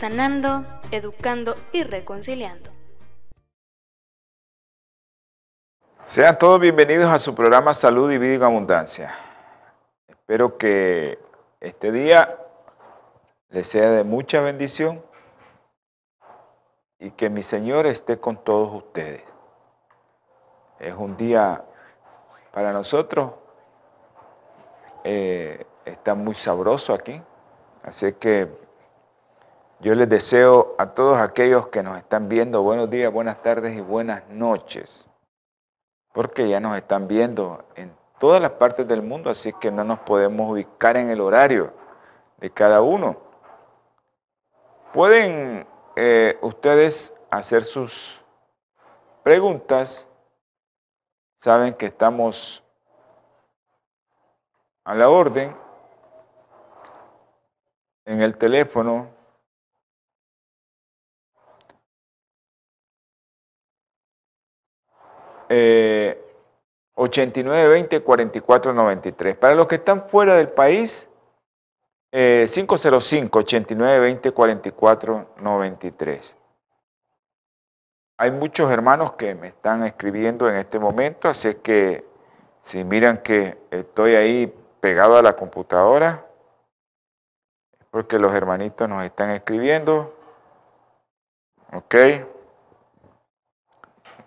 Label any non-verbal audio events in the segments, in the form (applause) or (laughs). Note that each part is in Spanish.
sanando, educando y reconciliando. Sean todos bienvenidos a su programa Salud y Vida en Abundancia. Espero que este día les sea de mucha bendición y que mi Señor esté con todos ustedes. Es un día para nosotros, eh, está muy sabroso aquí, así que yo les deseo a todos aquellos que nos están viendo buenos días, buenas tardes y buenas noches, porque ya nos están viendo en todas las partes del mundo, así que no nos podemos ubicar en el horario de cada uno. Pueden eh, ustedes hacer sus preguntas, saben que estamos a la orden en el teléfono eh, 8920-4493. Para los que están fuera del país, 505-8920-4493. Eh, Hay muchos hermanos que me están escribiendo en este momento, así que si miran que estoy ahí pegado a la computadora, porque los hermanitos nos están escribiendo. ¿Ok?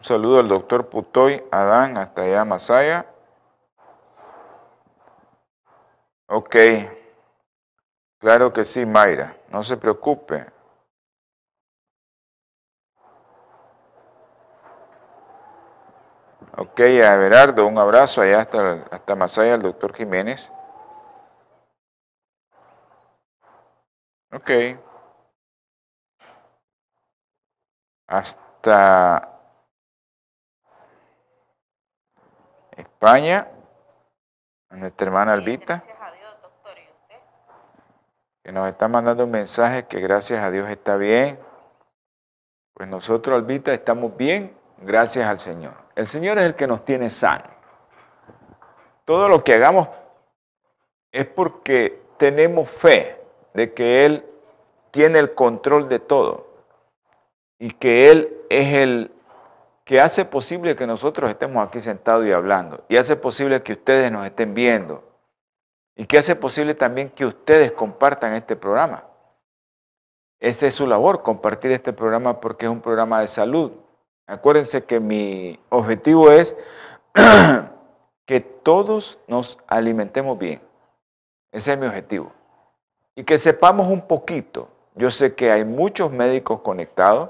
Saludo al doctor Putoy Adán hasta allá, Masaya. Ok. Claro que sí, Mayra. No se preocupe. Ok, a Everardo, un abrazo allá hasta, hasta Masaya, al doctor Jiménez. Ok. Hasta España, a nuestra hermana Albita, que nos está mandando un mensaje que gracias a Dios está bien. Pues nosotros, Albita, estamos bien gracias al Señor. El Señor es el que nos tiene sano. Todo lo que hagamos es porque tenemos fe de que Él tiene el control de todo y que Él es el que hace posible que nosotros estemos aquí sentados y hablando, y hace posible que ustedes nos estén viendo, y que hace posible también que ustedes compartan este programa. Esa es su labor, compartir este programa porque es un programa de salud. Acuérdense que mi objetivo es (clears throat) que todos nos alimentemos bien. Ese es mi objetivo. Y que sepamos un poquito. Yo sé que hay muchos médicos conectados.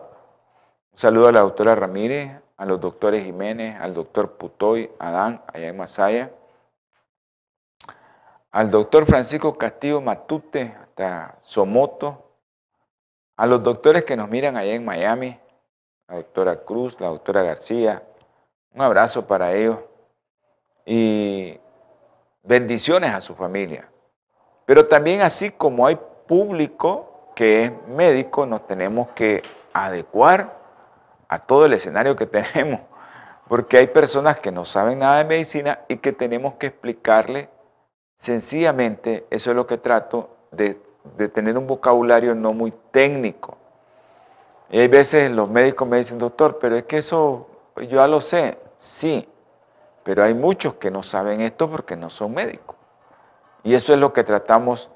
Un saludo a la doctora Ramírez, a los doctores Jiménez, al doctor Putoy, Adán, allá en Masaya, al doctor Francisco Castillo Matute, hasta Somoto, a los doctores que nos miran allá en Miami, la doctora Cruz, la doctora García, un abrazo para ellos y bendiciones a su familia. Pero también así como hay público que es médico, nos tenemos que adecuar a todo el escenario que (laughs) tenemos, porque hay personas que no saben nada de medicina y que tenemos que explicarle sencillamente, eso es lo que trato, de, tener un vocabulario no muy técnico. Y hay veces los médicos me dicen, doctor, pero es que eso yo ya lo sé, sí, pero hay muchos que no saben esto porque no son médicos. Y eso es lo que tratamos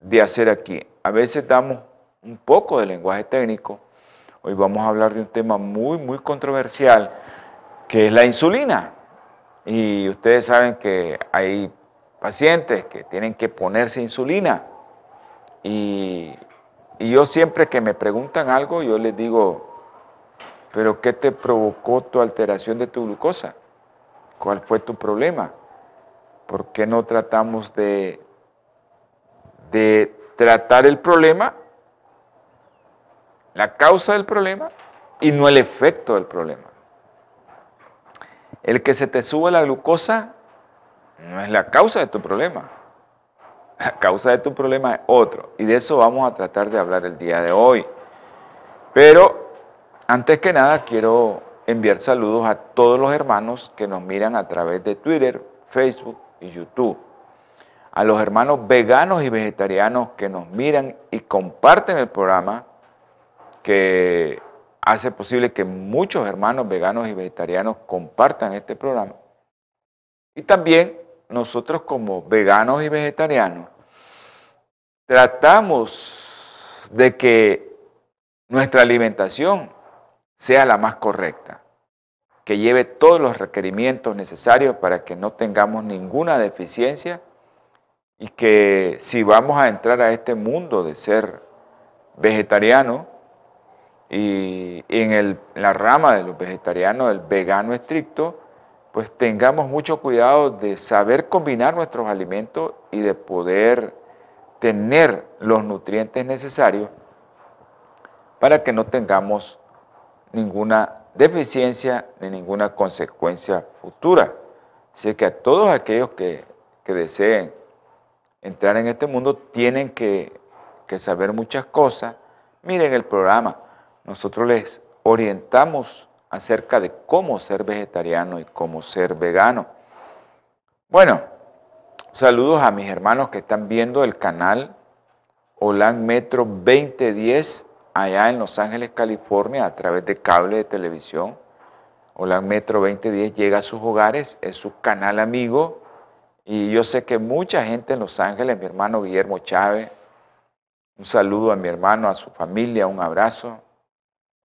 de hacer aquí. A veces damos un poco de lenguaje técnico, Hoy vamos a hablar de un tema muy, muy controversial, que es la insulina. Y ustedes saben que hay pacientes que tienen que ponerse insulina. Y, yo siempre que me preguntan algo, yo les digo, pero ¿qué te provocó tu alteración de tu glucosa? ¿Cuál fue tu problema? ¿Por qué no tratamos de, de tratar el problema la causa del problema y no el efecto del problema. El que se te sube la glucosa no es la causa de tu problema. La causa de tu problema es otro. Y de eso vamos a tratar de hablar el día de hoy. Pero antes que nada quiero enviar saludos a todos los hermanos que nos miran a través de Twitter, Facebook y YouTube. A los hermanos veganos y vegetarianos que nos miran y comparten el programa, que hace posible que muchos hermanos veganos y vegetarianos compartan este programa. Y también nosotros como veganos y vegetarianos tratamos de que nuestra alimentación sea la más correcta, que lleve todos los requerimientos necesarios para que no tengamos ninguna deficiencia y que si vamos a entrar a este mundo de ser vegetariano y en la rama de los vegetarianos, el vegano estricto, pues tengamos mucho cuidado de saber combinar nuestros alimentos y de poder tener los nutrientes necesarios para que no tengamos ninguna deficiencia ni ninguna consecuencia futura. Así que a todos aquellos que, deseen entrar en este mundo tienen que, que saber muchas cosas. Miren el programa, nosotros les orientamos acerca de cómo ser vegetariano y cómo ser vegano. Bueno, saludos a mis hermanos que están viendo el canal Holan Metro 2010 allá en Los Ángeles, California, a través de cable de televisión. Holan Metro 2010 llega a sus hogares, es su canal amigo. Y yo sé que mucha gente en Los Ángeles, mi hermano Guillermo Chávez, un saludo a mi hermano, a su familia, un abrazo.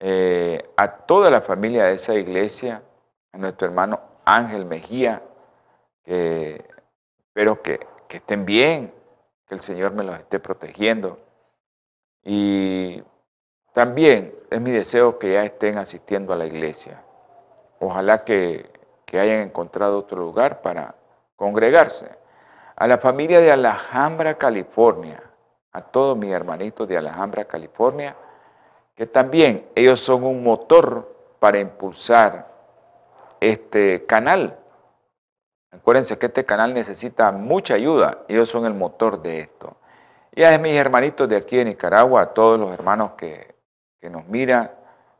Eh, a toda la familia de esa iglesia, a nuestro hermano Ángel Mejía, que espero que, que estén bien, que el Señor me los esté protegiendo. Y también es mi deseo que ya estén asistiendo a la iglesia. Ojalá que, que hayan encontrado otro lugar para congregarse. A la familia de Alhambra, California, a todos mis hermanitos de Alhambra, California, que también ellos son un motor para impulsar este canal. Acuérdense que este canal necesita mucha ayuda, ellos son el motor de esto. Y a mis hermanitos de aquí en Nicaragua, a todos los hermanos que, que nos miran,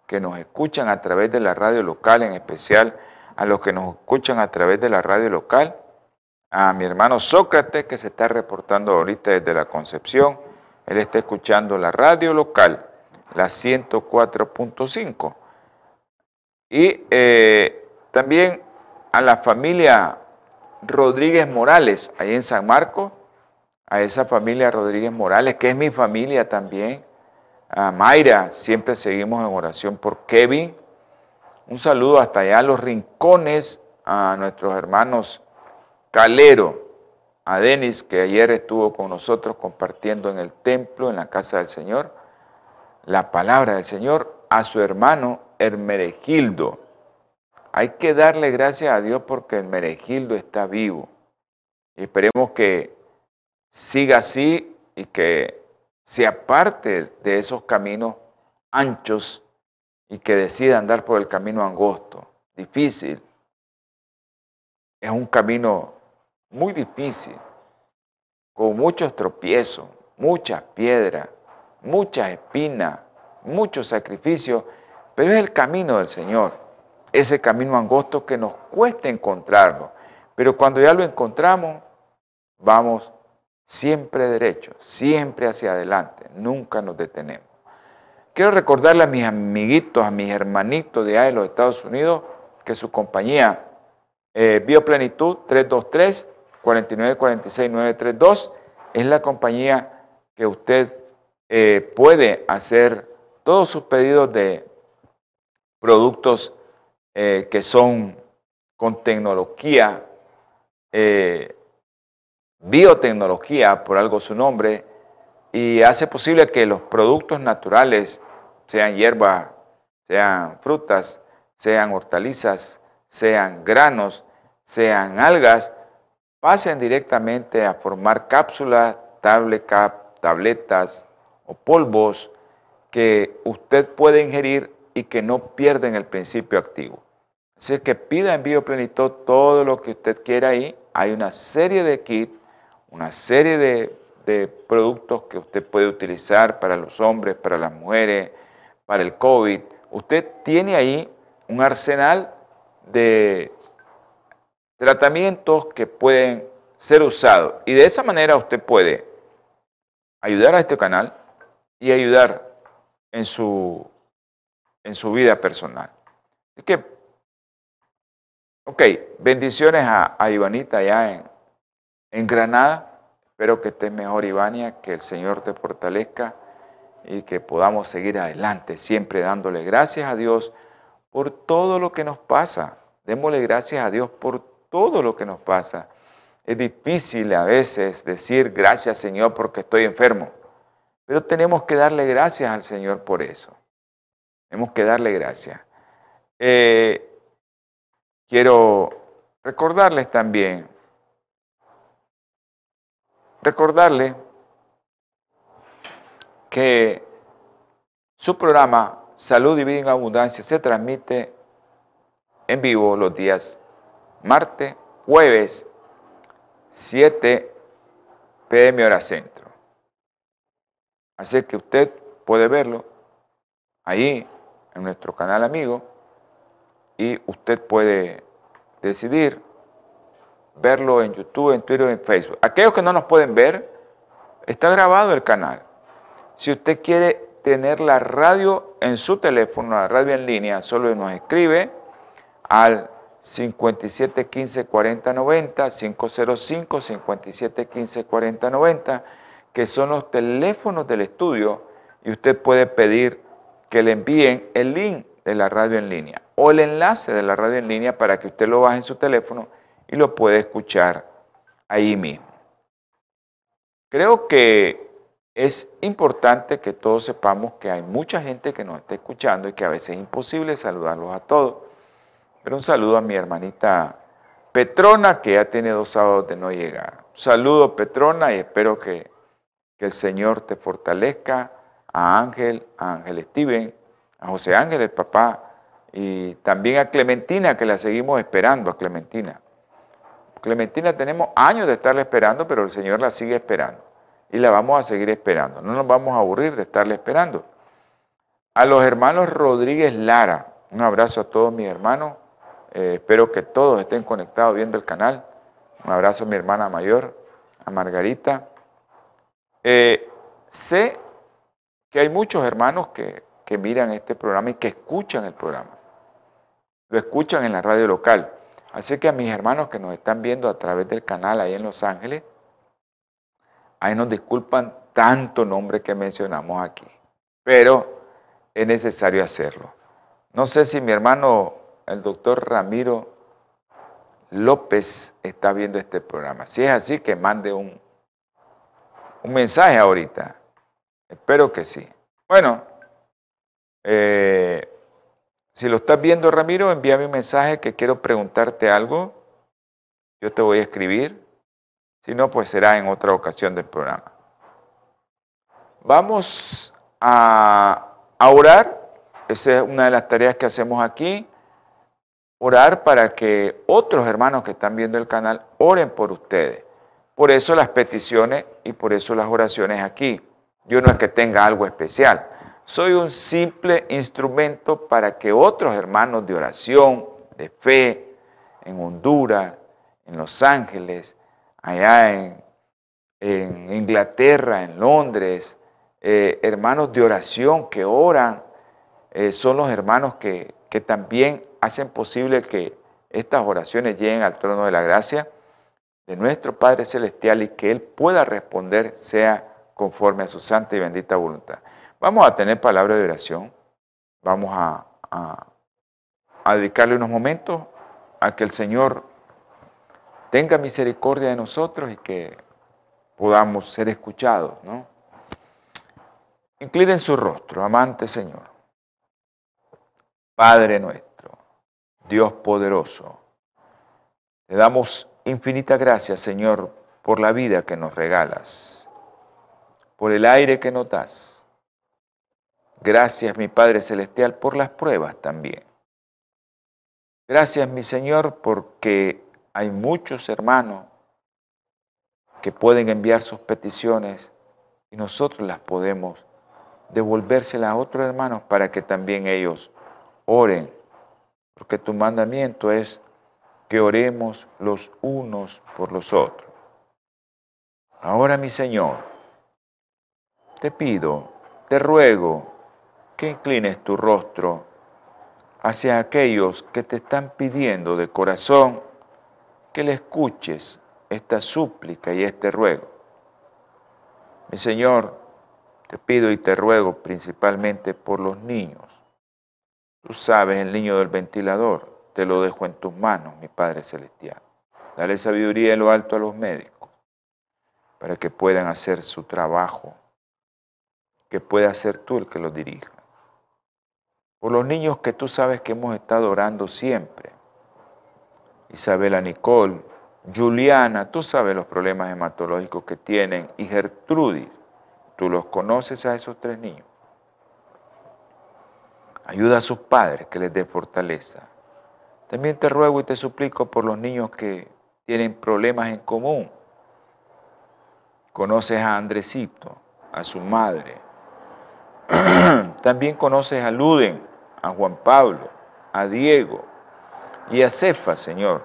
que nos escuchan a través de la radio local, en especial a los que nos escuchan a través de la radio local, a mi hermano Sócrates que se está reportando ahorita desde la Concepción, él está escuchando la radio local la 104.5. Y eh, también a la familia Rodríguez Morales, ahí en San Marcos, a esa familia Rodríguez Morales, que es mi familia también, a Mayra, siempre seguimos en oración por Kevin. Un saludo hasta allá a los rincones, a nuestros hermanos Calero, a Denis, que ayer estuvo con nosotros compartiendo en el templo, en la casa del Señor la palabra del Señor a su hermano Hermeregildo. Hay que darle gracias a Dios porque Hermeregildo está vivo. Esperemos que siga así y que se aparte de esos caminos anchos y que decida andar por el camino angosto, difícil. Es un camino muy difícil, con muchos tropiezos, muchas piedras, muchas espinas, mucho sacrificio, pero es el camino del Señor, ese camino angosto que nos cuesta encontrarlo, pero cuando ya lo encontramos, vamos siempre derecho, siempre hacia adelante, nunca nos detenemos. Quiero recordarle a mis amiguitos, a mis hermanitos de allá de los Estados Unidos, que su compañía eh, Bioplenitud 323 4946 932 es la compañía que usted eh, puede hacer todos sus pedidos de productos eh, que son con tecnología, eh, biotecnología, por algo su nombre, y hace posible que los productos naturales, sean hierbas, sean frutas, sean hortalizas, sean granos, sean algas, pasen directamente a formar cápsulas, tablet cap, tabletas, polvos que usted puede ingerir y que no pierden el principio activo. Así que pida en Bioplenitud todo lo que usted quiera ahí. Hay una serie de kits, una serie de productos que usted puede utilizar para los hombres, para las mujeres, para el COVID. Usted tiene ahí un arsenal de tratamientos que pueden ser usados. Y de esa manera usted puede ayudar a este canal y ayudar en su, en su vida personal. Así que, ok, bendiciones a, a Ivanita allá en, en Granada. Espero que estés mejor, Ivania, que el Señor te fortalezca y que podamos seguir adelante, siempre dándole gracias a Dios por todo lo que nos pasa. Démosle gracias a Dios por todo lo que nos pasa. Es difícil a veces decir gracias Señor porque estoy enfermo, pero tenemos que darle gracias al Señor por eso. Tenemos que darle gracias. Eh, quiero recordarles también, recordarles que su programa Salud y Vida en Abundancia se transmite en vivo los días martes, jueves, 7 pm hora centro. Así que usted puede verlo ahí en nuestro canal amigo y usted puede decidir verlo en YouTube, en Twitter, en Facebook. Aquellos que no nos pueden ver, está grabado el canal. Si usted quiere tener la radio en su teléfono, la radio en línea, solo nos escribe al 57 15 40 90, 505 57 15 40 90, que son los teléfonos del estudio y usted puede pedir que le envíen el link de la radio en línea o el enlace de la radio en línea para que usted lo baje en su teléfono y lo pueda escuchar ahí mismo. Creo que es importante que todos sepamos que hay mucha gente que nos está escuchando y que a veces es imposible saludarlos a todos. Pero un saludo a mi hermanita Petrona, que ya tiene dos sábados de no llegar. Un saludo, Petrona, y espero que, que el Señor te fortalezca. A Ángel, a Ángel Steven, a José Ángel, el papá, y también a Clementina, que la seguimos esperando, a Clementina. Clementina tenemos años de estarla esperando, pero el Señor la sigue esperando. Y la vamos a seguir esperando. No nos vamos a aburrir de estarla esperando. A los hermanos Rodríguez Lara, un abrazo a todos mis hermanos. Eh, espero que todos estén conectados viendo el canal. Un abrazo a mi hermana mayor, a Margarita. Eh, sé que hay muchos hermanos que, que miran este programa y que escuchan el programa. Lo escuchan en la radio local. Así que a mis hermanos que nos están viendo a través del canal ahí en Los Ángeles, ahí nos disculpan tanto nombre que mencionamos aquí, pero es necesario hacerlo. No sé si mi hermano el doctor Ramiro López está viendo este programa. Si es así, que mande un, un mensaje ahorita. Espero que sí. Bueno, eh, si lo estás viendo, Ramiro, envíame un mensaje que quiero preguntarte algo. Yo te voy a escribir. Si no, pues será en otra ocasión del programa. Vamos a, a orar. Esa es una de las tareas que hacemos aquí orar para que otros hermanos que están viendo el canal oren por ustedes. Por eso las peticiones y por eso las oraciones aquí. Yo no es que tenga algo especial. Soy un simple instrumento para que otros hermanos de oración, de fe, en Honduras, en Los Ángeles, allá en, Inglaterra, en Londres, eh, hermanos de oración que oran, eh, son los hermanos que, que también hacen posible que estas oraciones lleguen al trono de la gracia de nuestro Padre Celestial y que Él pueda responder sea conforme a su santa y bendita voluntad. Vamos a tener palabra de oración. Vamos a, a, dedicarle unos momentos a que el Señor tenga misericordia de nosotros y que podamos ser escuchados, ¿no? Inclinen su rostro, amante Señor. Padre nuestro Dios poderoso. Te damos infinita gracias, Señor, por la vida que nos regalas, por el aire que nos das. Gracias, mi Padre Celestial, por las pruebas también. Gracias, mi Señor, porque hay muchos hermanos que pueden enviar sus peticiones y nosotros las podemos devolvérselas a otros hermanos para que también ellos oren, porque tu mandamiento es que oremos los unos por los otros. Ahora, mi Señor, te pido, te ruego que inclines tu rostro hacia aquellos que te están pidiendo de corazón que le escuches esta súplica y este ruego. Mi Señor, te pido y te ruego principalmente por los niños. Tú sabes el niño del ventilador, te lo dejo en tus manos, mi Padre Celestial. Dale sabiduría en lo alto a los médicos para que puedan hacer su trabajo, que pueda ser tú el que los dirija. Por los niños que tú sabes que hemos estado orando siempre. Isabela Nicole, Juliana, tú sabes los problemas hematológicos que tienen, y Gertrudis, tú los conoces a esos tres niños. Ayuda a sus padres que les dé fortaleza. También te ruego y te suplico por los niños que tienen problemas en común. Conoces a Andresito, a su madre. (clears throat) También conoces a Luden, a Juan Pablo, a Diego y a Cefa, Señor.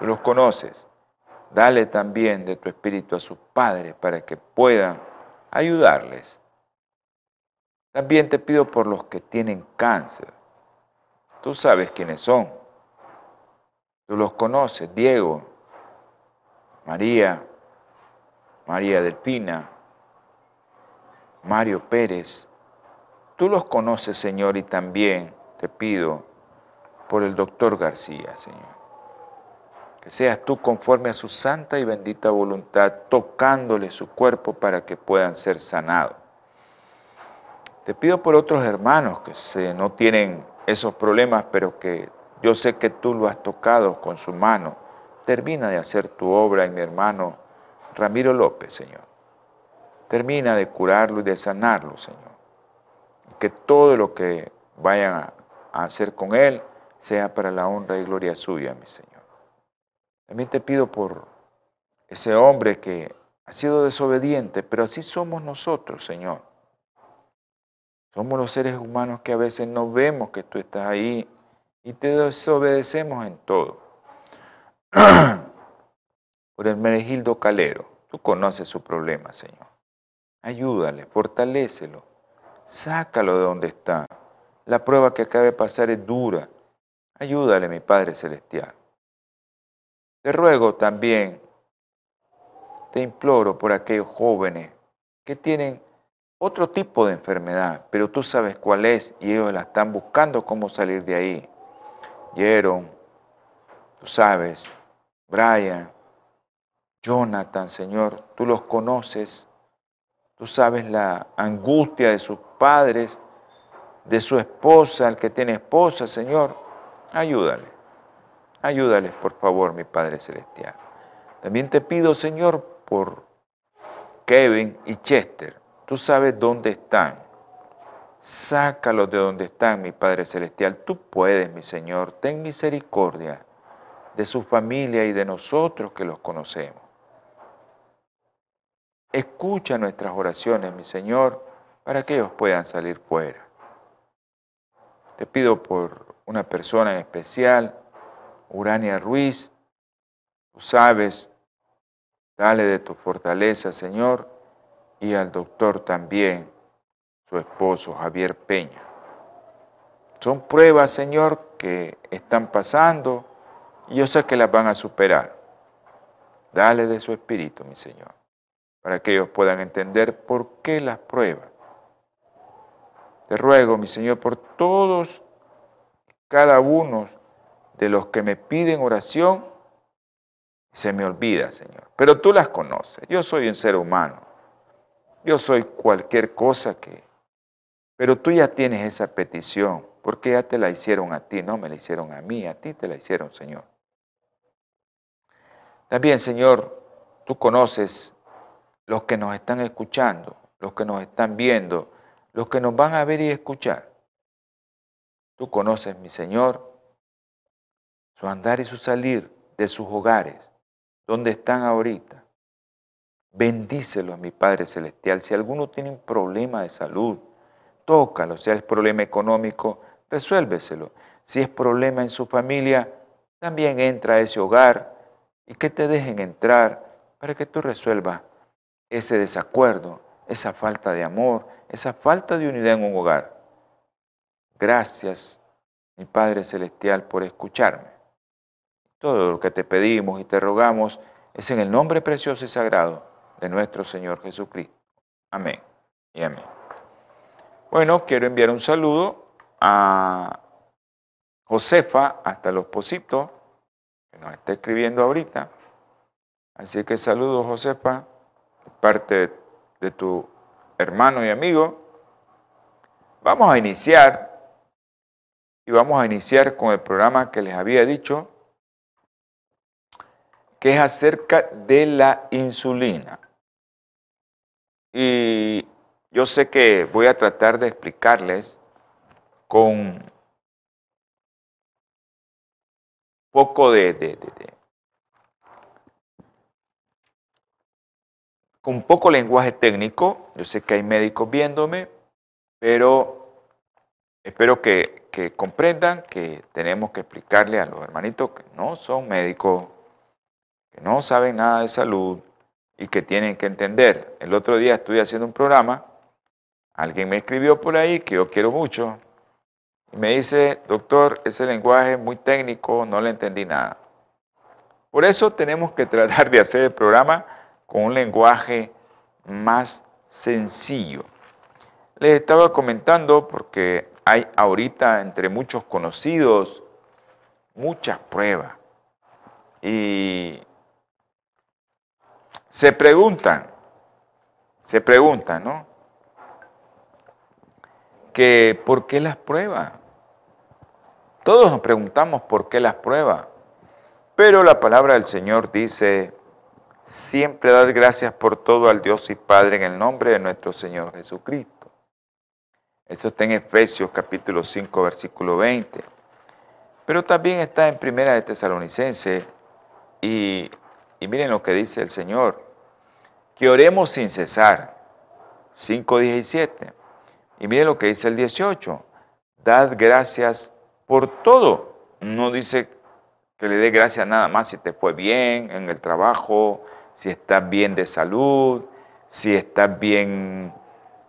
Los conoces. Dale también de tu espíritu a sus padres para que puedan ayudarles. También te pido por los que tienen cáncer. Tú sabes quiénes son. Tú los conoces, Diego, María, María Delpina, Mario Pérez. Tú los conoces, Señor, y también te pido por el doctor García, Señor que seas tú conforme a su santa y bendita voluntad, tocándole su cuerpo para que puedan ser sanados. Te pido por otros hermanos que no tienen esos problemas, pero que yo sé que tú lo has tocado con su mano. Termina de hacer tu obra en mi hermano Ramiro López, Señor. Termina de curarlo y de sanarlo, Señor. Que todo lo que vayan a, hacer con él sea para la honra y gloria suya, mi Señor. También te pido por ese hombre que ha sido desobediente, pero así somos nosotros, Señor. Somos los seres humanos que a veces no vemos que tú estás ahí y te desobedecemos en todo. (clears throat) por el Menegildo Calero, tú conoces su problema, Señor. Ayúdale, fortalécelo, sácalo de donde está. La prueba que acaba de pasar es dura. Ayúdale, mi Padre Celestial. Te ruego también, te imploro por aquellos jóvenes que tienen otro tipo de enfermedad, pero tú sabes cuál es y ellos la están buscando cómo salir de ahí. Jeron, tú sabes, Brian, Jonathan, Señor, tú los conoces, tú sabes la angustia de sus padres, de su esposa, el que tiene esposa, Señor, ayúdale. Ayúdales, por favor, mi Padre Celestial. También te pido, Señor, por Kevin y Chester. Tú sabes dónde están. Sácalos de donde están, mi Padre Celestial. Tú puedes, mi Señor. Ten misericordia de su familia y de nosotros que los conocemos. Escucha nuestras oraciones, mi Señor, para que ellos puedan salir fuera. Te pido por una persona en especial, Urania Ruiz, tú sabes, dale de tu fortaleza, Señor, y al doctor también, su esposo Javier Peña. Son pruebas, Señor, que están pasando y yo sé que las van a superar. Dale de su espíritu, mi Señor, para que ellos puedan entender por qué las pruebas. Te ruego, mi Señor, por todos, cada uno de los que me piden oración, se me olvida, Señor. Pero tú las conoces. Yo soy un ser humano. Yo soy cualquier cosa que... Pero tú ya tienes esa petición, porque ya te la hicieron a ti, no me la hicieron a mí, a ti te la hicieron, Señor. También, Señor, tú conoces los que nos están escuchando, los que nos están viendo, los que nos van a ver y escuchar. Tú conoces, mi Señor, su andar y su salir de sus hogares, donde están ahorita. Bendícelo a mi Padre Celestial. Si alguno tiene un problema de salud, tócalo. Si es problema económico, resuélveselo. Si es problema en su familia, también entra a ese hogar y que te dejen entrar para que tú resuelvas ese desacuerdo, esa falta de amor, esa falta de unidad en un hogar. Gracias, mi Padre Celestial, por escucharme. Todo lo que te pedimos y te rogamos es en el nombre precioso y sagrado de nuestro Señor Jesucristo. Amén y amén. Bueno, quiero enviar un saludo a Josefa hasta los Positos, que nos está escribiendo ahorita. Así que saludos, Josefa, parte de tu hermano y amigo. Vamos a iniciar y vamos a iniciar con el programa que les había dicho, que es acerca de la insulina. Y yo sé que voy a tratar de explicarles con poco de, de, con poco lenguaje técnico. Yo sé que hay médicos viéndome, pero espero que, comprendan que tenemos que explicarle a los hermanitos que no son médicos, que no saben nada de salud y que tienen que entender. El otro día estuve haciendo un programa, alguien me escribió por ahí que yo quiero mucho, y me dice, doctor, ese lenguaje es muy técnico, no le entendí nada. Por eso tenemos que tratar de hacer el programa con un lenguaje más sencillo. Les estaba comentando porque hay ahorita entre muchos conocidos muchas pruebas y se preguntan, se preguntan, ¿no? Que ¿por qué las pruebas? Todos nos preguntamos por qué las pruebas, pero la palabra del Señor dice, siempre dad gracias por todo al Dios y Padre en el nombre de nuestro Señor Jesucristo. Eso está en Efesios capítulo 5, versículo 20. Pero también está en Primera de Tesalonicense y, y miren lo que dice el Señor, que oremos sin cesar. 5.17. Y miren lo que dice el 18, dad gracias por todo. No dice que le dé gracias nada más si te fue bien en el trabajo, si estás bien de salud, si estás bien,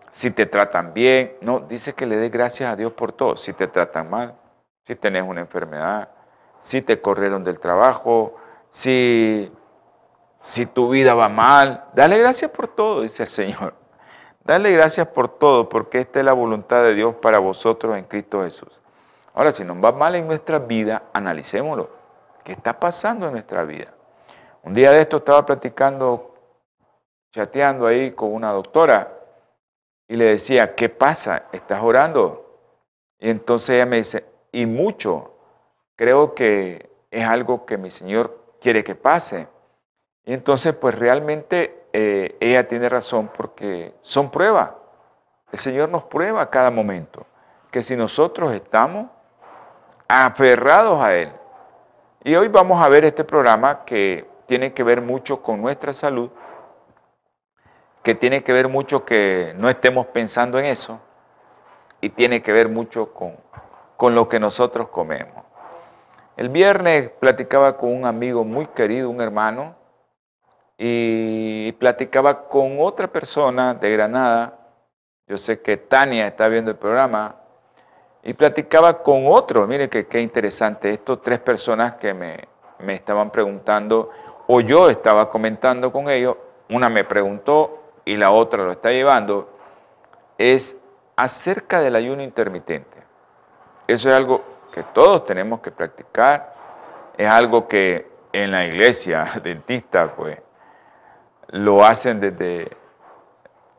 si te tratan bien. No, dice que le dé gracias a Dios por todo. Si te tratan mal, si tenés una enfermedad, si te corrieron del trabajo, si, si tu vida va mal, dale gracias por todo, dice el Señor. Dale gracias por todo, porque esta es la voluntad de Dios para vosotros en Cristo Jesús. Ahora, si nos va mal en nuestra vida, analicémoslo. ¿Qué está pasando en nuestra vida? Un día de esto estaba platicando, chateando ahí con una doctora y le decía, ¿qué pasa? ¿Estás orando? Y entonces ella me dice, y mucho, creo que es algo que mi Señor quiere que pase. Y entonces, pues realmente eh, ella tiene razón porque son pruebas. El Señor nos prueba a cada momento que si nosotros estamos aferrados a Él. Y hoy vamos a ver este programa que tiene que ver mucho con nuestra salud, que tiene que ver mucho que no estemos pensando en eso y tiene que ver mucho con, con lo que nosotros comemos. El viernes platicaba con un amigo muy querido, un hermano, y platicaba con otra persona de Granada. Yo sé que Tania está viendo el programa, y platicaba con otro, mire que qué interesante, estos tres personas que me, me estaban preguntando, o yo estaba comentando con ellos, una me preguntó y la otra lo está llevando, es acerca del ayuno intermitente. Eso es algo que todos tenemos que practicar, es algo que en la iglesia (laughs) dentista, pues, lo hacen desde,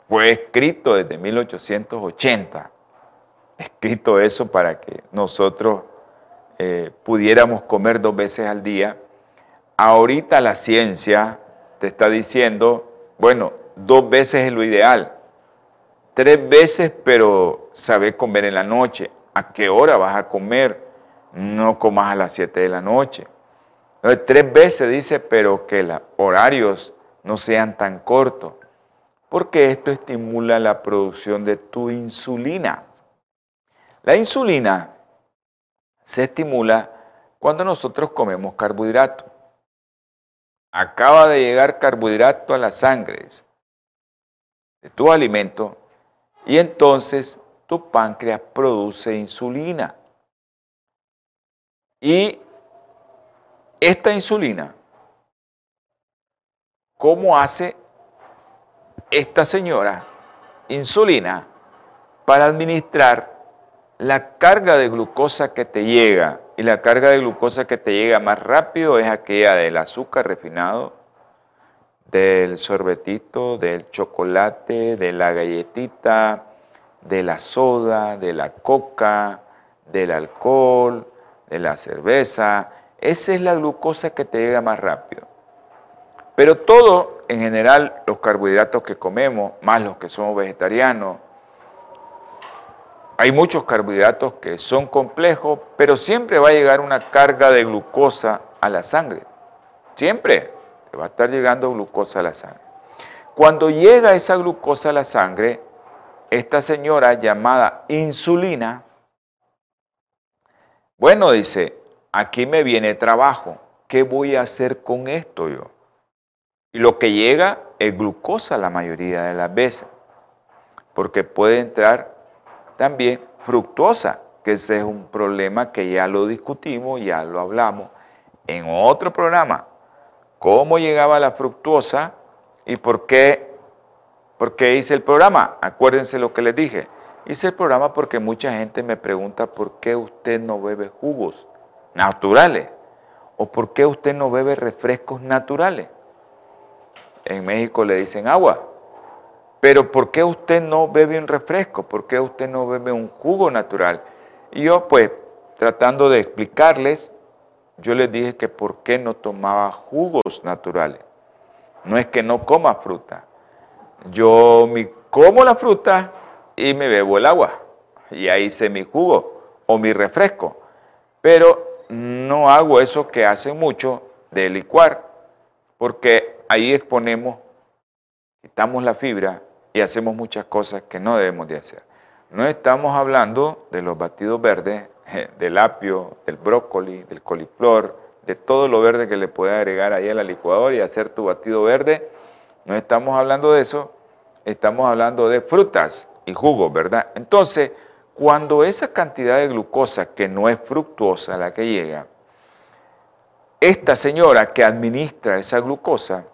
fue escrito desde 1880 escrito eso para que nosotros eh, pudiéramos comer dos veces al día. Ahorita la ciencia te está diciendo, bueno, dos veces es lo ideal, tres veces, pero sabe comer en la noche. ¿A qué hora vas a comer? No comas a las 7 de la noche. Entonces, tres veces dice, pero que los horarios no sean tan cortos, porque esto estimula la producción de tu insulina. La insulina se estimula cuando nosotros comemos carbohidratos. Acaba de llegar carbohidrato a la sangre de tu alimento y entonces tu páncreas produce insulina. Y esta insulina, ¿cómo hace esta señora insulina para administrar la carga de glucosa que te llega? Y la carga de glucosa que te llega más rápido es aquella del azúcar refinado, del sorbetito, del chocolate, de la galletita, de la soda, de la coca, del alcohol, de la cerveza. Esa es la glucosa que te llega más rápido. Pero todo, en general, los carbohidratos que comemos, más los que somos vegetarianos, hay muchos carbohidratos que son complejos, pero siempre va a llegar una carga de glucosa a la sangre. Siempre te va a estar llegando glucosa a la sangre. Cuando llega esa glucosa a la sangre, esta señora llamada insulina, bueno, dice, aquí me viene trabajo, ¿qué voy a hacer con esto yo? Y lo que llega es glucosa la mayoría de las veces, porque puede entrar también fructuosa, que ese es un problema que ya lo discutimos, ya lo hablamos en otro programa. ¿Cómo llegaba la fructuosa y por qué ¿Por qué hice el programa? Acuérdense lo que les dije. Hice el programa porque mucha gente me pregunta por qué usted no bebe jugos naturales o por qué usted no bebe refrescos naturales. En México le dicen agua. Pero ¿por qué usted no bebe un refresco? ¿Por qué usted no bebe un jugo natural? Y yo pues tratando de explicarles, yo les dije que por qué no tomaba jugos naturales. No es que no coma fruta, yo me como la fruta y me bebo el agua. Y ahí hice mi jugo o mi refresco. Pero no hago eso que hace mucho de licuar, porque ahí exponemos, quitamos la fibra y hacemos muchas cosas que no debemos de hacer. No estamos hablando de los batidos verdes, del apio, del brócoli, del coliflor, de todo lo verde que le puede agregar ahí a la licuadora y hacer tu batido verde no estamos hablando de eso, estamos hablando de frutas y jugos, ¿verdad? Entonces, cuando esa cantidad de glucosa, que no es fructuosa la que llega, esta señora que administra esa glucosa,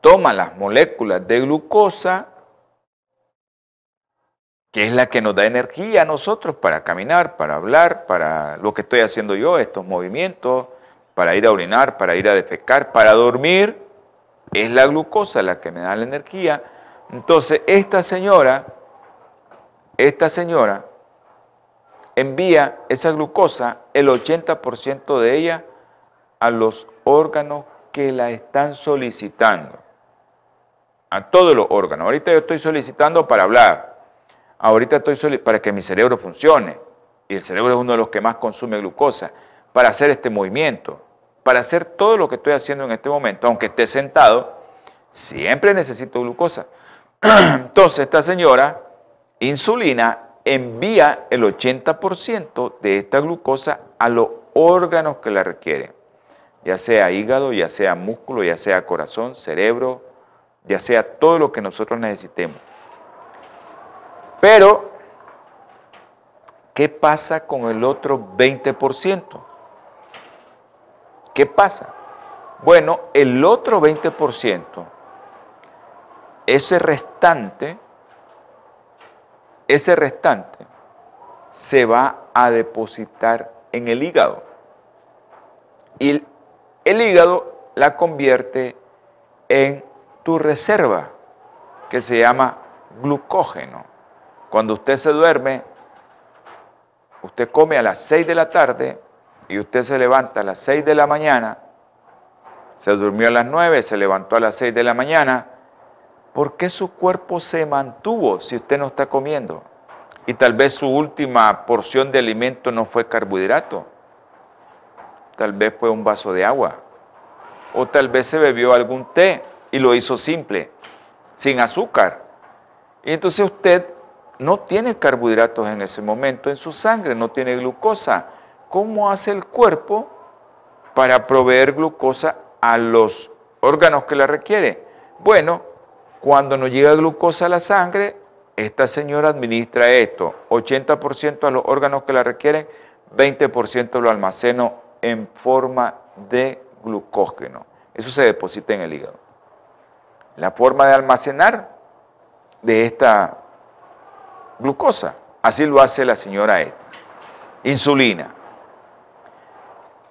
toma las moléculas de glucosa, que es la que nos da energía a nosotros para caminar, para hablar, para lo que estoy haciendo yo, estos movimientos, para ir a orinar, para ir a defecar, para dormir, es la glucosa la que me da la energía. Entonces, esta señora, esta señora envía esa glucosa, el 80% de ella, a los órganos que la están solicitando. A todos los órganos. Ahorita yo estoy solicitando para hablar. Ahorita estoy para que mi cerebro funcione. Y el cerebro es uno de los que más consume glucosa para hacer este movimiento para hacer todo lo que estoy haciendo en este momento, aunque esté sentado, siempre necesito glucosa. (clears throat) Entonces esta señora, insulina, envía el 80% de esta glucosa a los órganos que la requieren, ya sea hígado, ya sea músculo, ya sea corazón, cerebro, ya sea todo lo que nosotros necesitemos. Pero, ¿qué pasa con el otro 20%? ¿Qué pasa? Bueno, el otro 20%, ese restante, ese restante se va a depositar en el hígado. Y el hígado la convierte en tu reserva, que se llama glucógeno. Cuando usted se duerme, usted come a las 6 de la tarde, y usted se levanta a las 6 de la mañana, se durmió a las 9, se levantó a las 6 de la mañana, ¿por qué su cuerpo se mantuvo si usted no está comiendo? Y tal vez su última porción de alimento no fue carbohidrato, tal vez fue un vaso de agua, o tal vez se bebió algún té y lo hizo simple, sin azúcar. Y entonces usted no tiene carbohidratos en ese momento en su sangre, no tiene glucosa. ¿Cómo hace el cuerpo para proveer glucosa a los órganos que la requiere? Bueno, cuando no llega glucosa a la sangre, esta señora administra esto, 80% a los órganos que la requieren, 20% lo almaceno en forma de glucógeno. Eso se deposita en el hígado. La forma de almacenar de esta glucosa, así lo hace la señora esta. Insulina.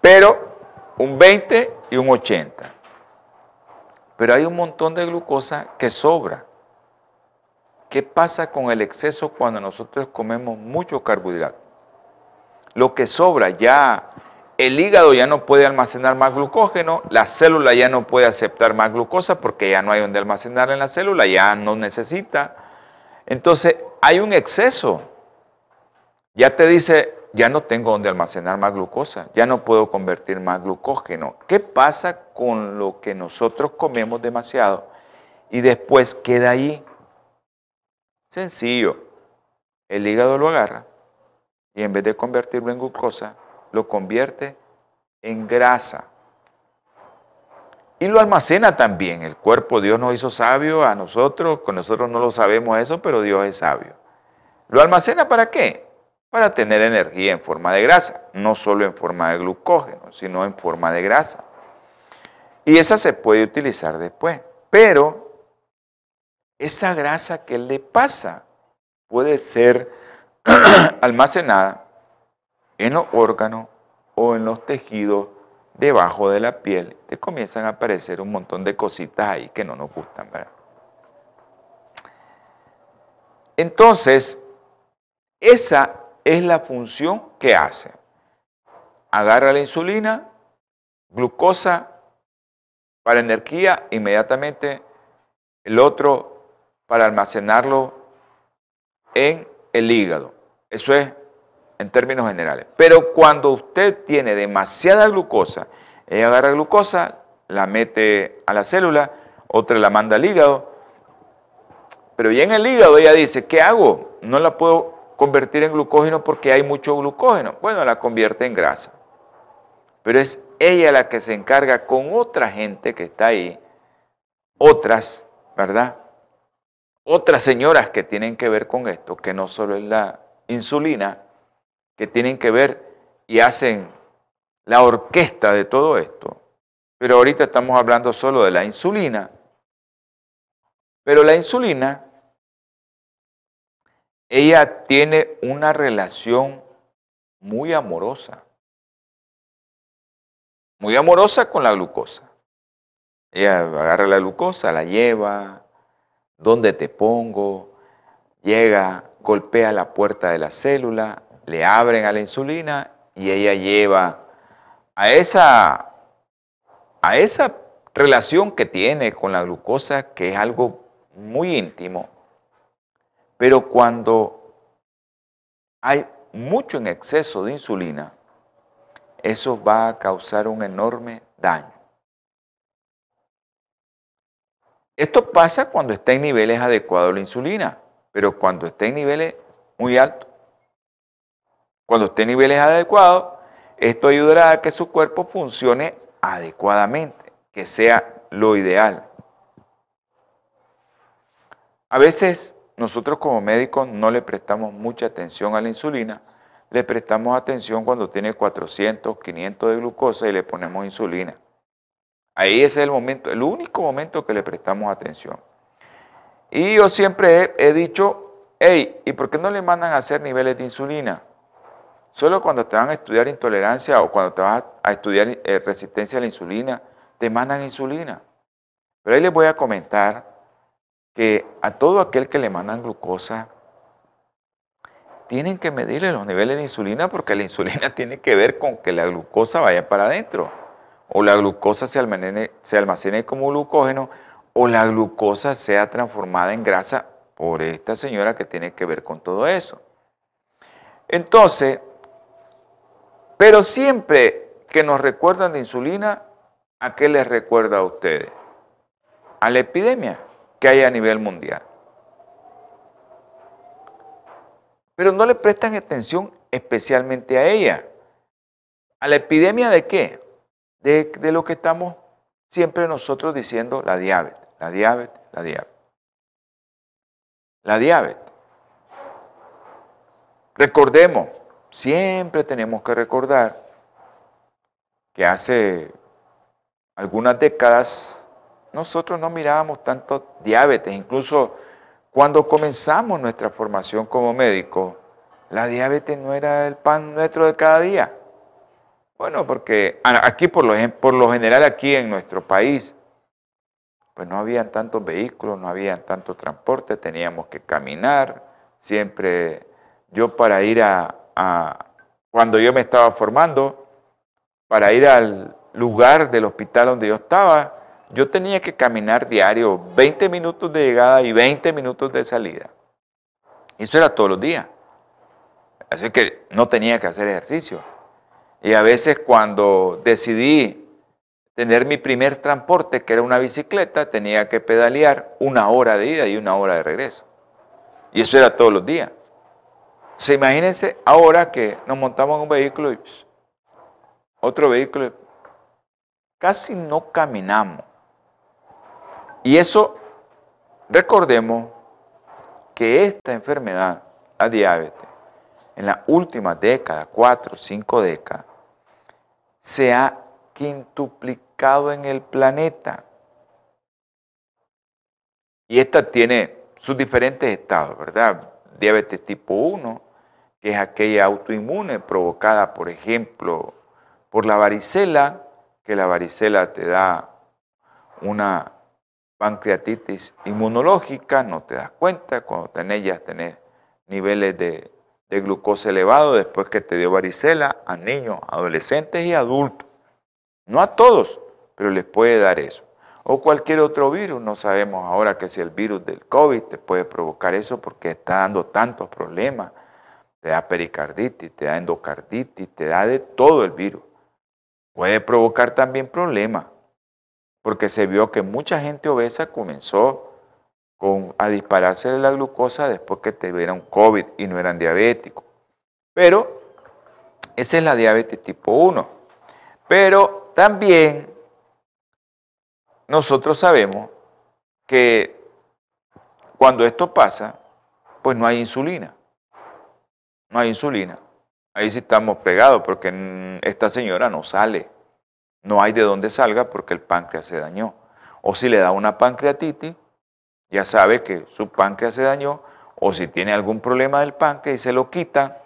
Pero un 20 y un 80. Pero hay un montón de glucosa que sobra. ¿Qué pasa con el exceso cuando nosotros comemos mucho carbohidrato? Lo que sobra ya, el hígado ya no puede almacenar más glucógeno, la célula ya no puede aceptar más glucosa porque ya no hay donde almacenar en la célula, ya no necesita. Entonces hay un exceso. Ya te dice, ya no tengo donde almacenar más glucosa, ya no puedo convertir más glucógeno. ¿Qué pasa con lo que nosotros comemos demasiado y después queda ahí? Sencillo, el hígado lo agarra y en vez de convertirlo en glucosa, lo convierte en grasa. Y lo almacena también. El cuerpo, Dios nos hizo sabio a nosotros, con nosotros no lo sabemos eso, pero Dios es sabio. ¿Lo almacena para qué? Para tener energía en forma de grasa, no solo en forma de glucógeno, sino en forma de grasa. Y esa se puede utilizar después. Pero esa grasa que le pasa puede ser (clears throat) almacenada en los órganos o en los tejidos debajo de la piel. Te comienzan a aparecer un montón de cositas ahí que no nos gustan, ¿verdad? Entonces, esa es la función que hace. Agarra la insulina, glucosa para energía, inmediatamente el otro para almacenarlo en el hígado. Eso es en términos generales. Pero cuando usted tiene demasiada glucosa, ella agarra glucosa, la mete a la célula, otra la manda al hígado. Pero ya en el hígado ella dice, ¿qué hago? No la puedo convertir en glucógeno porque hay mucho glucógeno. Bueno, la convierte en grasa. Pero es ella la que se encarga con otra gente que está ahí, otras, ¿verdad? otras señoras que tienen que ver con esto, que no solo es la insulina, que tienen que ver y hacen la orquesta de todo esto. Pero ahorita estamos hablando solo de la insulina. Pero la insulina, ella tiene una relación muy amorosa. Muy amorosa con la glucosa. Ella agarra la glucosa, la lleva, ¿Dónde te pongo? Llega, golpea la puerta de la célula, le abren a la insulina y ella lleva a esa, a esa relación que tiene con la glucosa, que es algo muy íntimo. Pero cuando hay mucho en exceso de insulina, eso va a causar un enorme daño. Esto pasa cuando está en niveles adecuados la insulina, pero cuando está en niveles muy altos, cuando esté en niveles adecuados, esto ayudará a que su cuerpo funcione adecuadamente, que sea lo ideal. A veces nosotros como médicos no le prestamos mucha atención a la insulina, le prestamos atención cuando tiene 400, 500 de glucosa y le ponemos insulina. Ahí ese es el momento, el único momento que le prestamos atención. Y yo siempre he, dicho, hey, ¿y por qué no le mandan a hacer niveles de insulina? Solo cuando te van a estudiar intolerancia o cuando te vas a estudiar eh, resistencia a la insulina, te mandan insulina. Pero ahí les voy a comentar que a todo aquel que le mandan glucosa, tienen que medirle los niveles de insulina porque la insulina (laughs) tiene que ver con que la glucosa vaya para adentro o la glucosa se se almacene como glucógeno o la glucosa sea transformada en grasa por esta señora que tiene que ver con todo eso. Entonces, pero siempre que nos recuerdan de insulina, ¿a qué les recuerda a ustedes? A la epidemia que hay a nivel mundial. Pero no le prestan atención especialmente a ella. ¿A la epidemia de qué? De, de lo que estamos siempre nosotros diciendo la diabetes, la diabetes, la diabetes. La diabetes. Recordemos, siempre tenemos que recordar que hace algunas décadas nosotros no mirábamos tanto diabetes, incluso cuando comenzamos nuestra formación como médicos, la diabetes no era el pan nuestro de cada día. Bueno, porque aquí por lo, por lo general aquí en nuestro país, pues no habían tantos vehículos, no había tanto transporte, teníamos que caminar. Siempre yo para ir a, cuando yo me estaba formando, para ir al lugar del hospital donde yo estaba, yo tenía que caminar diario 20 minutos de llegada y 20 minutos de salida. Eso era todos los días. Así que no tenía que hacer ejercicio. Y a veces cuando decidí tener mi primer transporte, que era una bicicleta, tenía que pedalear una hora de ida y una hora de regreso. Y eso era todos los días. Se imagínense ahora que nos montamos en un vehículo y otro vehículo, casi no caminamos. Y eso, recordemos que esta enfermedad, la diabetes, en las últimas décadas, cuatro, cinco décadas, se ha quintuplicado en el planeta. Y esta tiene sus diferentes estados, ¿verdad? Diabetes tipo 1, que es aquella autoinmune provocada, por ejemplo, por la varicela, que la varicela te da una pancreatitis inmunológica, no te das cuenta, cuando tenés ya tenés niveles de de glucosa elevado después que te dio varicela a niños, adolescentes y adultos. No a todos, pero les puede dar eso. O cualquier otro virus, no sabemos ahora que si el virus del COVID te puede provocar eso porque está dando tantos problemas. Te da pericarditis, te da endocarditis, te da de todo el virus. Puede provocar también problemas, porque se vio que mucha gente obesa comenzó con, a dispararse la glucosa después que tuvieron COVID y no eran diabéticos. Pero esa es la diabetes tipo 1. Pero también nosotros sabemos que cuando esto pasa, pues no hay insulina. No hay insulina. Ahí sí estamos pegados porque esta señora no sale. No hay de dónde salga porque el páncreas se dañó. O si le da una pancreatitis, ya sabe que su páncreas se dañó o si tiene algún problema del páncreas y se lo quita,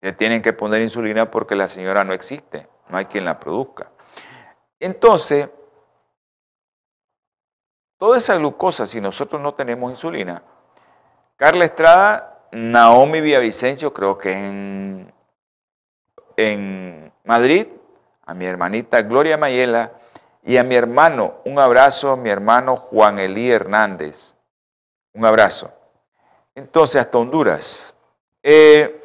le tienen que poner insulina porque la señora no existe, no hay quien la produzca. Entonces, toda esa glucosa, si nosotros no tenemos insulina, Carla Estrada, Naomi Villavicencio, creo que en, en Madrid, a mi hermanita Gloria Mayela y a mi hermano, un abrazo mi hermano Juan Elí Hernández un abrazo. Entonces, hasta Honduras. Eh,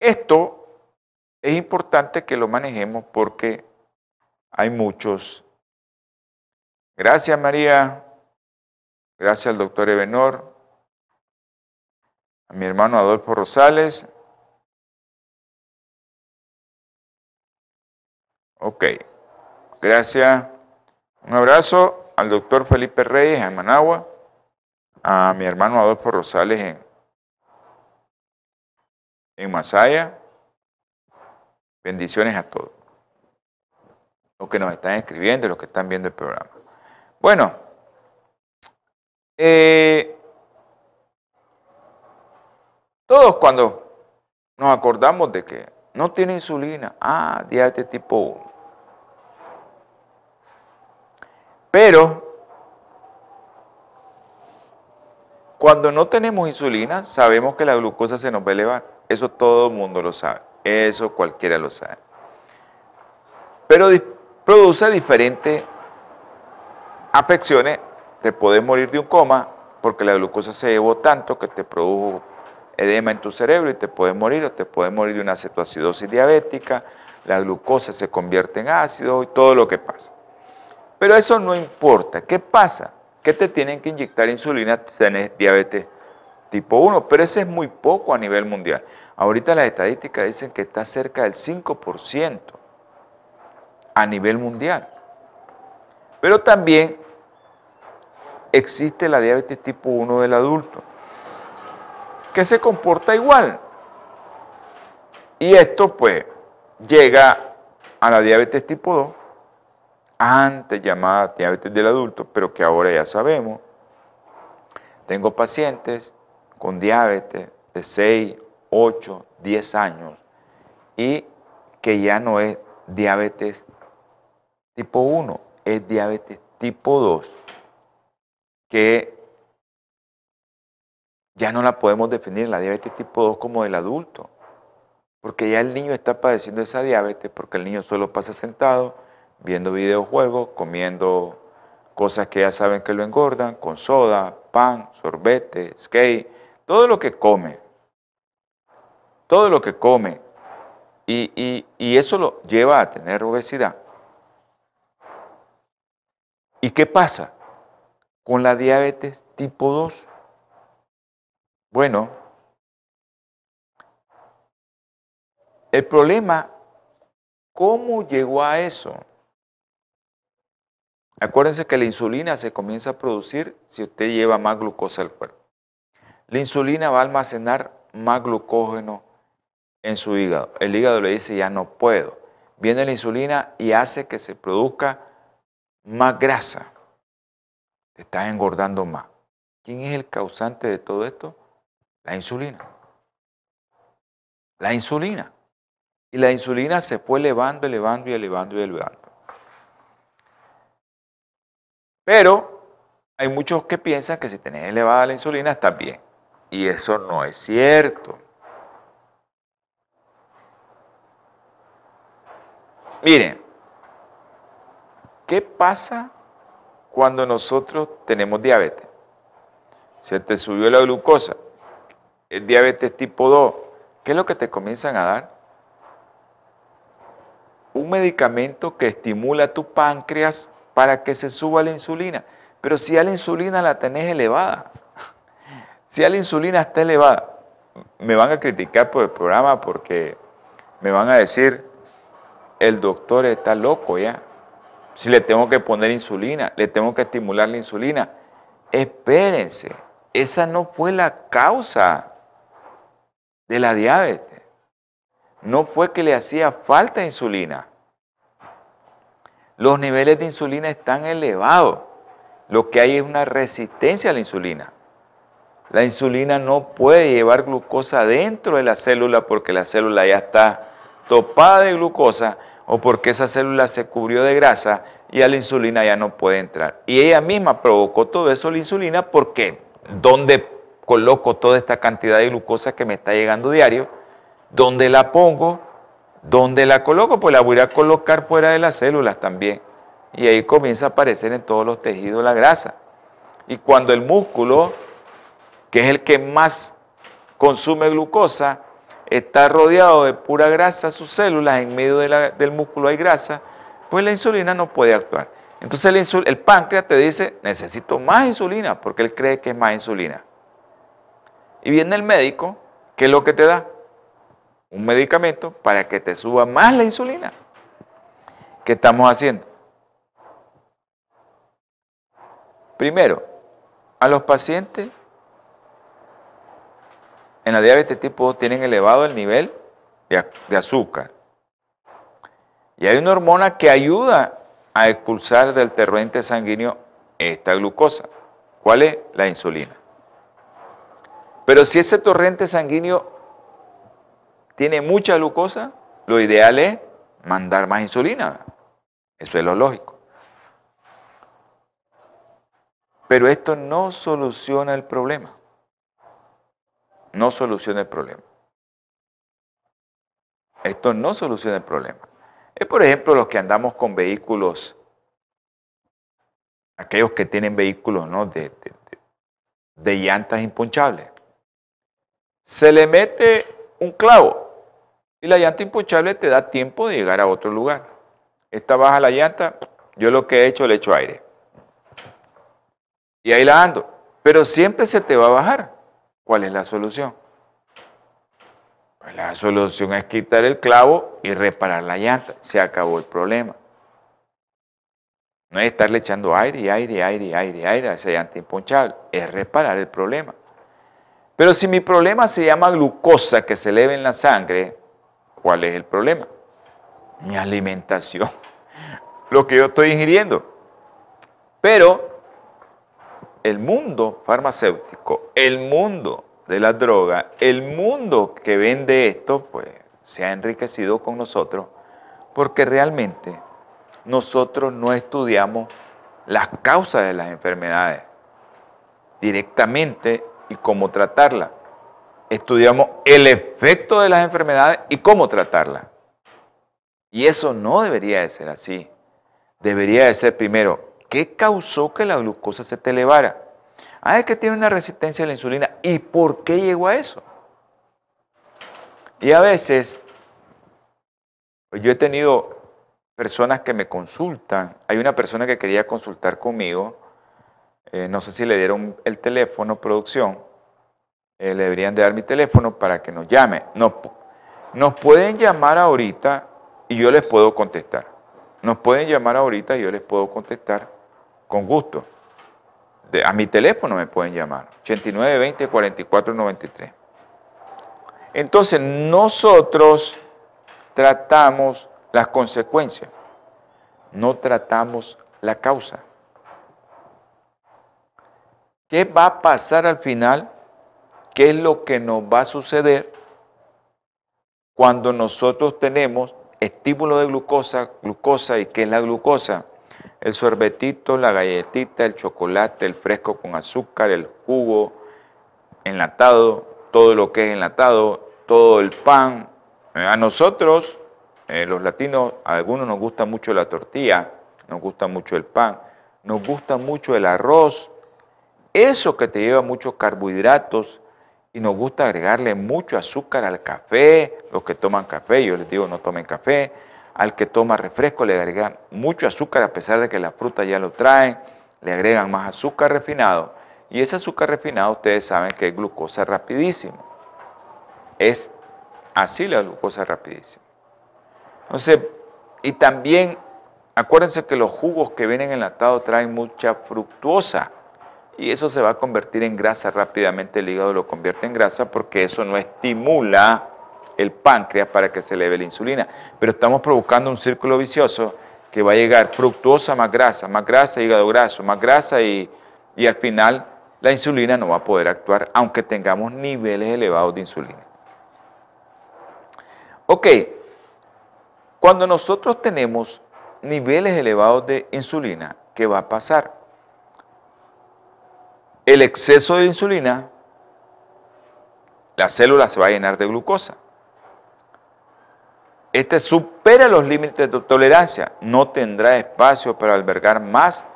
esto es importante que lo manejemos porque hay muchos. Gracias, María. Gracias al doctor Ebenor. A mi hermano Adolfo Rosales. Ok. Gracias. Un abrazo al doctor Felipe Reyes en Managua, a mi hermano Adolfo Rosales en, en Masaya. Bendiciones a todos. Los que nos están escribiendo y los que están viendo el programa. Bueno, eh, todos cuando nos acordamos de que no tiene insulina, ah, diabetes tipo 1. Pero cuando no tenemos insulina, sabemos que la glucosa se nos va a elevar. Eso todo el mundo lo sabe. Eso cualquiera lo sabe. Pero produce diferentes afecciones, te puedes morir de un coma porque la glucosa se llevó tanto que te produjo edema en tu cerebro y te puedes morir o te puedes morir de una cetoacidosis diabética, la glucosa se convierte en ácido y todo lo que pasa. Pero eso no importa. ¿Qué pasa? Que te tienen que inyectar insulina si tienes diabetes tipo 1, pero ese es muy poco a nivel mundial. Ahorita las estadísticas dicen que está cerca del 5% a nivel mundial. Pero también existe la diabetes tipo 1 del adulto, que se comporta igual. Y esto pues llega a la diabetes tipo 2, antes llamada diabetes del adulto, pero que ahora ya sabemos. Tengo pacientes con diabetes de 6, 8, 10 años y que ya no es diabetes tipo 1, es diabetes tipo 2, que ya no la podemos definir la diabetes tipo 2 como del adulto, porque ya el niño está padeciendo esa diabetes, porque el niño solo pasa sentado, viendo videojuegos, comiendo cosas que ya saben que lo engordan, con soda, pan, sorbete, skate, todo lo que come, todo lo que come, y, y eso lo lleva a tener obesidad. ¿Y qué pasa con la diabetes tipo 2? Bueno, el problema, ¿cómo llegó a eso? Acuérdense que la insulina se comienza a producir si usted lleva más glucosa al cuerpo. La insulina va a almacenar más glucógeno en su hígado. El hígado le dice ya no puedo. Viene la insulina y hace que se produzca más grasa, te estás engordando más. ¿Quién es el causante de todo esto? La insulina. La insulina. Y la insulina se fue elevando, elevando y elevando y elevando. Pero hay muchos que piensan que si tenés elevada la insulina está bien. Y eso no es cierto. Miren, ¿Qué pasa cuando nosotros tenemos diabetes? Se te subió la glucosa, es diabetes tipo 2. ¿Qué es lo que te comienzan a dar? Un medicamento que estimula tu páncreas para que se suba la insulina. Pero si a la insulina la tenés elevada, (laughs) si a la insulina está elevada, me van a criticar por el programa porque me van a decir, el doctor está loco ya. Si le tengo que poner insulina, le tengo que estimular la insulina. Espérense, esa no fue la causa de la diabetes. No fue que le hacía falta insulina. Los niveles de insulina están elevados. Lo que hay es una resistencia a la insulina. La insulina no puede llevar glucosa dentro de la célula porque la célula ya está topada de glucosa o porque esa célula se cubrió de grasa y a la insulina ya no puede entrar. Y ella misma provocó todo eso, la insulina, porque ¿dónde coloco toda esta cantidad de glucosa que me está llegando diario? ¿Dónde la pongo? ¿Dónde la coloco? Pues la voy a colocar fuera de las células también. Y ahí comienza a aparecer en todos los tejidos la grasa. Y cuando el músculo, que es el que más consume glucosa, está rodeado de pura grasa sus células, en medio del músculo hay grasa, pues la insulina no puede actuar. Entonces el, el páncreas te dice, necesito más insulina, porque él cree que es más insulina. Y viene el médico, ¿qué es lo que te da? Un medicamento para que te suba más la insulina. ¿Qué estamos haciendo? Primero, a los pacientes en la diabetes tipo 2 tienen elevado el nivel de, azúcar. Y hay una hormona que ayuda a expulsar del torrente sanguíneo esta glucosa. ¿Cuál es? La insulina. Pero si ese torrente sanguíneo tiene mucha glucosa, lo ideal es mandar más insulina. Eso es lo lógico. Pero esto no soluciona el problema no soluciona el problema. Esto no soluciona el problema. Es por ejemplo los que andamos con vehículos aquellos que tienen vehículos ¿no? de, llantas impunchables. Se le mete un clavo y la llanta impunchable te da tiempo de llegar a otro lugar. Esta baja la llanta, yo lo que he hecho le echo aire. Y ahí la ando. Pero siempre se te va a bajar. ¿Cuál es la solución? Pues la solución es quitar el clavo y reparar la llanta. Se acabó el problema. No es estarle echando aire, aire, aire, aire, aire a esa llanta impunchable. Es reparar el problema. Pero si mi problema se llama glucosa que se eleva en la sangre, ¿cuál es el problema? Mi alimentación, (laughs) lo que yo estoy ingiriendo. Pero el mundo farmacéutico, el mundo de la droga, el mundo que vende esto, pues se ha enriquecido con nosotros porque realmente nosotros no estudiamos las causas de las enfermedades directamente y cómo tratarlas. Estudiamos el efecto de las enfermedades y cómo tratarlas. Y eso no debería de ser así. Debería de ser primero, ¿qué causó que la glucosa se te elevara? Ah, es que tiene una resistencia a la insulina. ¿Y por qué llegó a eso? Y a veces, yo he tenido personas que me consultan. Hay una persona que quería consultar conmigo. Eh, no sé si le dieron el teléfono, producción. Eh, le deberían de dar mi teléfono para que nos llame. Nos, nos pueden llamar ahorita y yo les puedo contestar. Nos pueden llamar ahorita y yo les puedo contestar con gusto. a mi teléfono me pueden llamar. 89 20 44 93. Entonces, nosotros tratamos las consecuencias, no tratamos la causa. ¿Qué va a pasar al final? ¿Qué es lo que nos va a suceder cuando nosotros tenemos estímulo de glucosa, glucosa y qué es la glucosa? El sorbetito, la galletita, el chocolate, el fresco con azúcar, el jugo enlatado, todo lo que es enlatado, todo el pan. A nosotros eh, los latinos, a algunos nos gusta mucho la tortilla, nos gusta mucho el pan, nos gusta mucho el arroz, eso que te lleva muchos carbohidratos y nos gusta agregarle mucho azúcar al café, los que toman café, yo les digo no tomen café, al que toma refresco le agregan mucho azúcar a pesar de que la fruta ya lo traen, le agregan más azúcar refinado y ese azúcar refinado ustedes saben que es glucosa rapidísimo. Es así la glucosa rapidísima. Entonces, y también acuérdense que los jugos que vienen enlatados traen mucha fructuosa y eso se va a convertir en grasa rápidamente, el hígado lo convierte en grasa porque eso no estimula el páncreas para que se eleve la insulina. Pero estamos provocando un círculo vicioso que va a llegar fructuosa más grasa, más grasa, hígado graso, más grasa y, y al final la insulina no va a poder actuar aunque tengamos niveles elevados de insulina. Ok, cuando nosotros tenemos niveles elevados de insulina, ¿qué va a pasar? El exceso de insulina, la célula se va a llenar de glucosa. Este supera los límites de tolerancia, no tendrá espacio para albergar más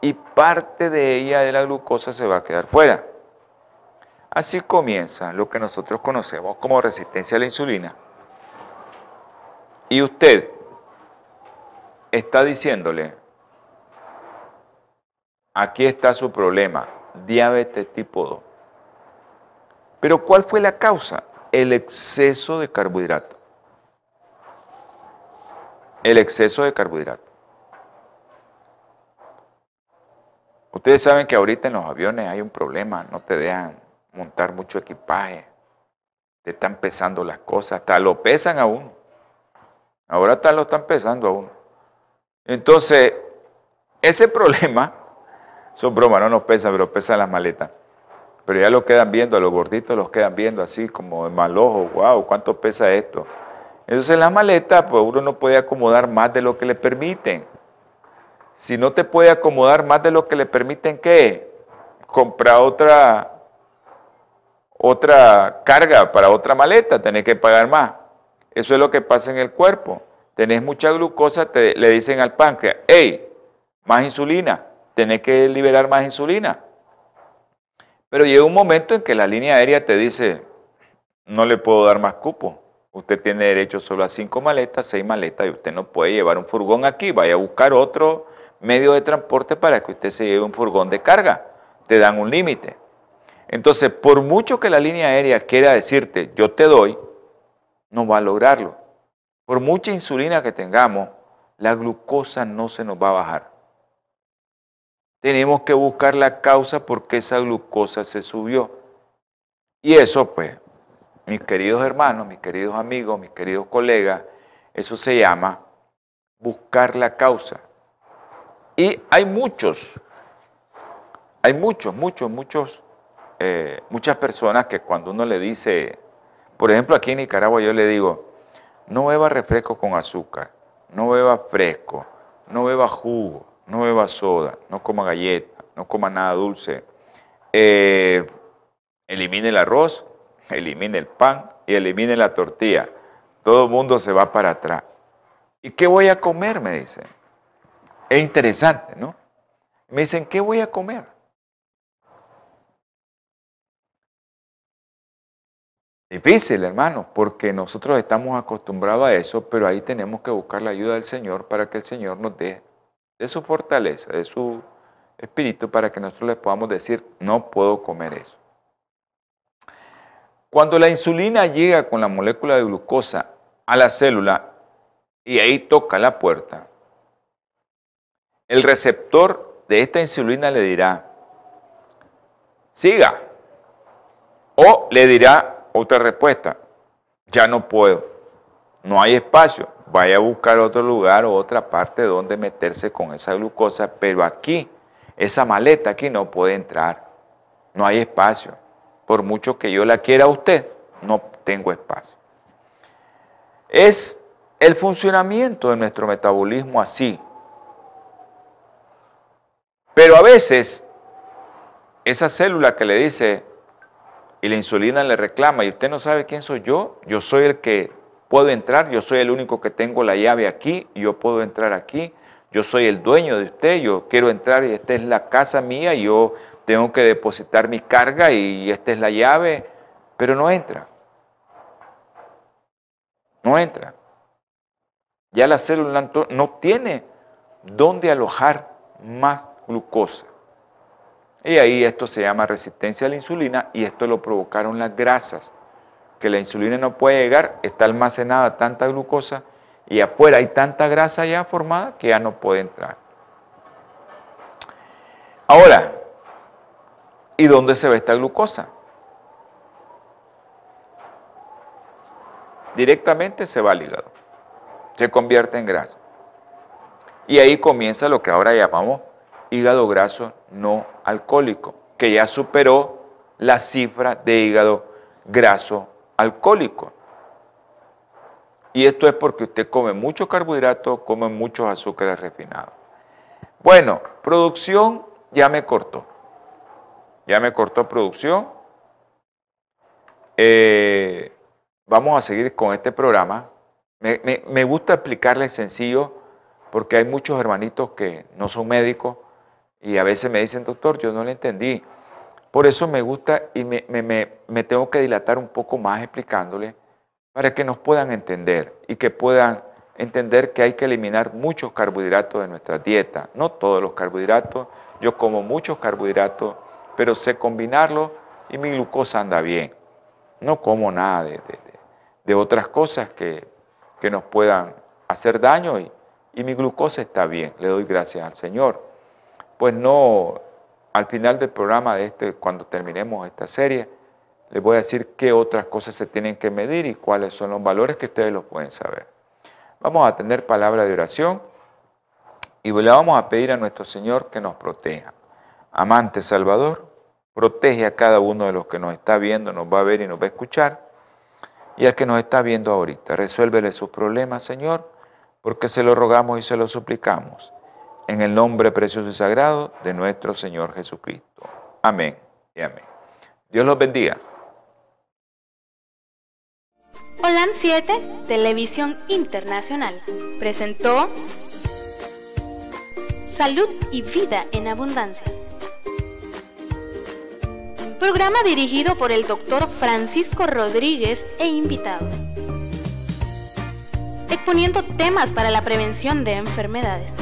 y parte de ella de la glucosa se va a quedar fuera. Así comienza lo que nosotros conocemos como resistencia a la insulina y usted está diciéndole, aquí está su problema, diabetes tipo 2. Pero ¿cuál fue la causa? El exceso de carbohidrato. El exceso de carbohidrato. Ustedes saben que ahorita en los aviones hay un problema, no te dejan montar mucho equipaje, te están pesando las cosas, hasta lo pesan a uno. Ahora tal lo están pesando a uno. Entonces, ese (laughs) problema, son bromas, no nos pesan, pero pesan las maletas. Pero ya lo quedan viendo, a los gorditos los quedan viendo así como de mal ojo, wow, ¿cuánto pesa esto? Entonces las maletas, pues uno no puede acomodar más de lo que le permiten. Si no te puede acomodar más de lo que le permiten, ¿qué? Comprar otra, otra carga para otra maleta, tenés que pagar más. Eso es lo que pasa en el cuerpo. Tenés mucha glucosa, te, le dicen al páncreas, hey, más insulina. Tenés que liberar más insulina. Pero llega un momento en que la línea aérea te dice, no le puedo dar más cupo. Usted tiene derecho solo a cinco maletas, seis maletas, y usted no puede llevar un furgón aquí. Vaya a buscar otro medio de transporte para que usted se lleve un furgón de carga. Te dan un límite. Entonces, por mucho que la línea aérea quiera decirte, yo te doy, no va a lograrlo. Por mucha insulina que tengamos, la glucosa no se nos va a bajar. Tenemos que buscar la causa por qué esa glucosa se subió. Y eso, pues, mis queridos hermanos, mis queridos amigos, mis queridos colegas, eso se llama buscar la causa. Y hay muchos, hay muchos, muchos, muchos, eh, muchas personas que cuando uno le dice, por ejemplo aquí en Nicaragua yo le digo, no beba refresco con azúcar, no beba fresco, no beba jugo, no beba soda, no coma galleta, no coma nada dulce, eh, elimine el arroz, elimine el pan y elimine la tortilla. Todo el mundo se va para atrás. ¿Y qué voy a comer? Me dicen. Es interesante, ¿no? Me dicen, ¿qué voy a comer? Difícil, hermano, porque nosotros estamos acostumbrados a eso, pero ahí tenemos que buscar la ayuda del Señor para que el Señor nos dé de su fortaleza, de su espíritu, para que nosotros les podamos decir, no puedo comer eso. Cuando la insulina llega con la molécula de glucosa a la célula y ahí toca la puerta, el receptor de esta insulina le dirá, siga, o le dirá otra respuesta, ya no puedo, no hay espacio, vaya a buscar otro lugar o otra parte donde meterse con esa glucosa, pero aquí, esa maleta aquí no puede entrar, no hay espacio por mucho que yo la quiera a usted, no tengo espacio. Es el funcionamiento de nuestro metabolismo así. Pero a veces, esa célula que le dice y la insulina le reclama y usted no sabe quién soy yo, yo soy el que puedo entrar, yo soy el único que tengo la llave aquí, yo puedo entrar aquí, yo soy el dueño de usted, yo quiero entrar y esta es la casa mía, yo tengo que depositar mi carga y esta es la llave, pero no entra. No entra. Ya la célula no tiene dónde alojar más glucosa. Y ahí esto se llama resistencia a la insulina y esto lo provocaron las grasas, que la insulina no puede llegar, está almacenada tanta glucosa y afuera hay tanta grasa ya formada que ya no puede entrar. Ahora, ¿Y dónde se ve esta glucosa? Directamente se va al hígado, se convierte en grasa. Y ahí comienza lo que ahora llamamos hígado graso no alcohólico, que ya superó la cifra de hígado graso alcohólico. Y esto es porque usted come mucho carbohidrato, come muchos azúcares refinados. Bueno, producción ya me cortó ya me cortó producción. Eh, vamos a seguir con este programa. Me, gusta explicarles sencillo porque hay muchos hermanitos que no son médicos y a veces me dicen, doctor, yo no le entendí. Por eso me gusta y me, me tengo que dilatar un poco más explicándole para que nos puedan entender y que puedan entender que hay que eliminar muchos carbohidratos de nuestra dieta. No todos los carbohidratos, yo como muchos carbohidratos pero sé combinarlo y mi glucosa anda bien. No como nada de, otras cosas que, nos puedan hacer daño y, y mi glucosa está bien. Le doy gracias al Señor. Pues no, al final del programa de este, cuando terminemos esta serie, les voy a decir qué otras cosas se tienen que medir y cuáles son los valores que ustedes los pueden saber. Vamos a tener palabra de oración y le vamos a pedir a nuestro Señor que nos proteja amante Salvador, protege a cada uno de los que nos está viendo, nos va a ver y nos va a escuchar, y al que nos está viendo ahorita. Resuélvele sus problemas, Señor, porque se lo rogamos y se lo suplicamos. En el nombre precioso y sagrado de nuestro Señor Jesucristo. Amén y amén. Dios los bendiga. Holan 7, Televisión Internacional, presentó salud y vida en abundancia. Programa dirigido por el doctor Francisco Rodríguez e invitados. Exponiendo temas para la prevención de enfermedades.